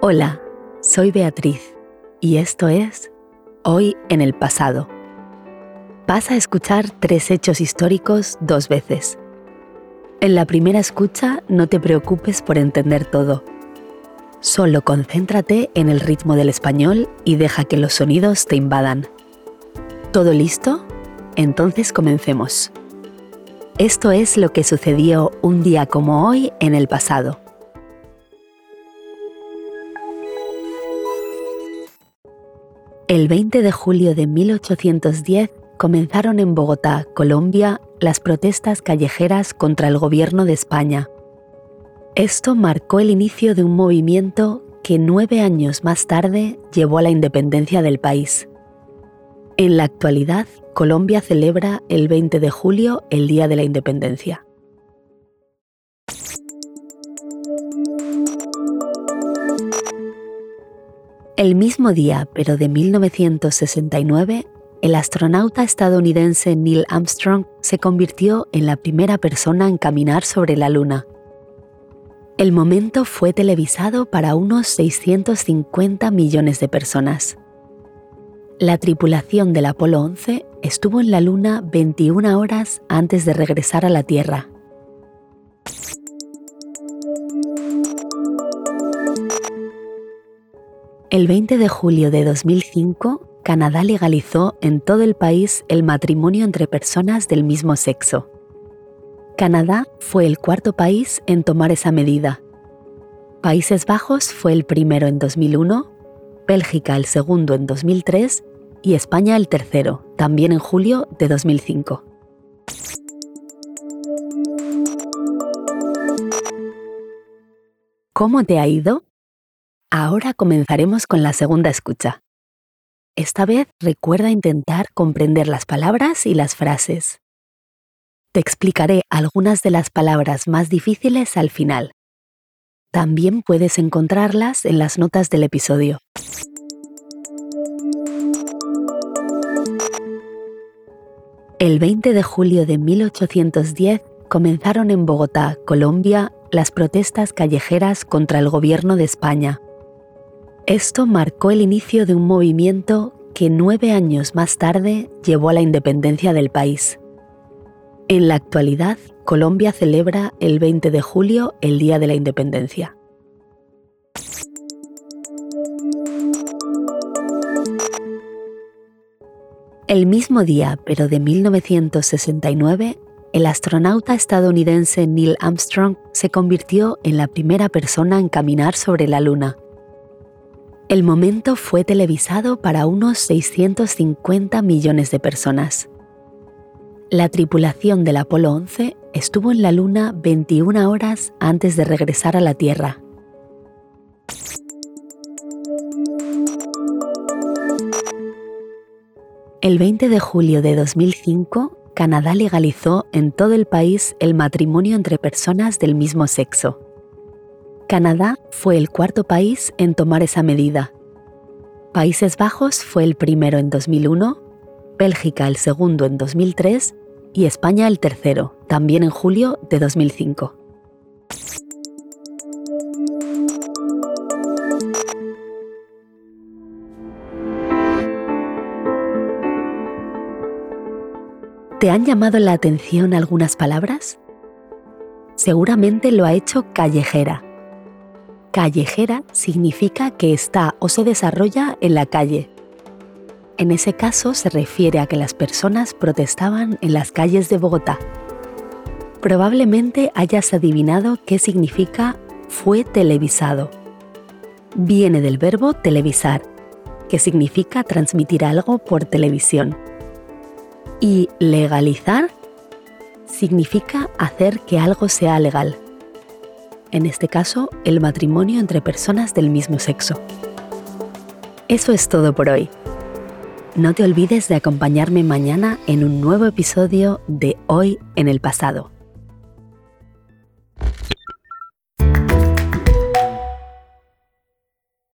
Hola, soy Beatriz y esto es Hoy en el pasado. Vas a escuchar tres hechos históricos dos veces. En la primera escucha no te preocupes por entender todo. Solo concéntrate en el ritmo del español y deja que los sonidos te invadan. ¿Todo listo? Entonces comencemos. Esto es lo que sucedió un día como hoy en el pasado. El 20 de julio de 1810 comenzaron en Bogotá, Colombia, las protestas callejeras contra el gobierno de España. Esto marcó el inicio de un movimiento que nueve años más tarde llevó a la independencia del país. En la actualidad, Colombia celebra el 20 de julio el Día de la Independencia. El mismo día, pero de 1969, el astronauta estadounidense Neil Armstrong se convirtió en la primera persona en caminar sobre la Luna. El momento fue televisado para unos 650 millones de personas. La tripulación del Apolo 11 estuvo en la Luna 21 horas antes de regresar a la Tierra. El 20 de julio de 2005, Canadá legalizó en todo el país el matrimonio entre personas del mismo sexo. Canadá fue el cuarto país en tomar esa medida. Países Bajos fue el primero en 2001, Bélgica el segundo en 2003 y España el tercero, también en julio de 2005. ¿Cómo te ha ido? Ahora comenzaremos con la segunda escucha. Esta vez recuerda intentar comprender las palabras y las frases. Te explicaré algunas de las palabras más difíciles al final. También puedes encontrarlas en las notas del episodio. El 20 de julio de 1810 comenzaron en Bogotá, Colombia, las protestas callejeras contra el gobierno de España esto marcó el inicio de un movimiento que nueve años más tarde llevó a la independencia del país. En la actualidad, Colombia celebra el 20 de julio el Día de la Independencia. El mismo día, pero de 1969, el astronauta estadounidense Neil Armstrong se convirtió en la primera persona en caminar sobre la Luna el momento fue televisado para unos 650 millones de personas. La tripulación del Apolo 11 estuvo en la Luna 21 horas antes de regresar a la Tierra. El 20 de julio de 2005, Canadá legalizó en todo el país el matrimonio entre personas del mismo sexo. Canadá fue el cuarto país en tomar esa medida. Países Bajos fue el primero en 2001, Bélgica el segundo en 2003 y España el tercero, también en julio de 2005. ¿Te han llamado la atención algunas palabras? Seguramente lo ha hecho callejera Callejera significa que está o se desarrolla en la calle. En ese caso se refiere a que las personas protestaban en las calles de Bogotá. Probablemente hayas adivinado qué significa fue televisado. Viene del verbo televisar, que significa transmitir algo por televisión. Y legalizar significa hacer que algo sea legal en este caso el matrimonio entre personas del mismo sexo. Eso es todo por hoy. No te olvides de acompañarme mañana en un nuevo episodio de Hoy en el pasado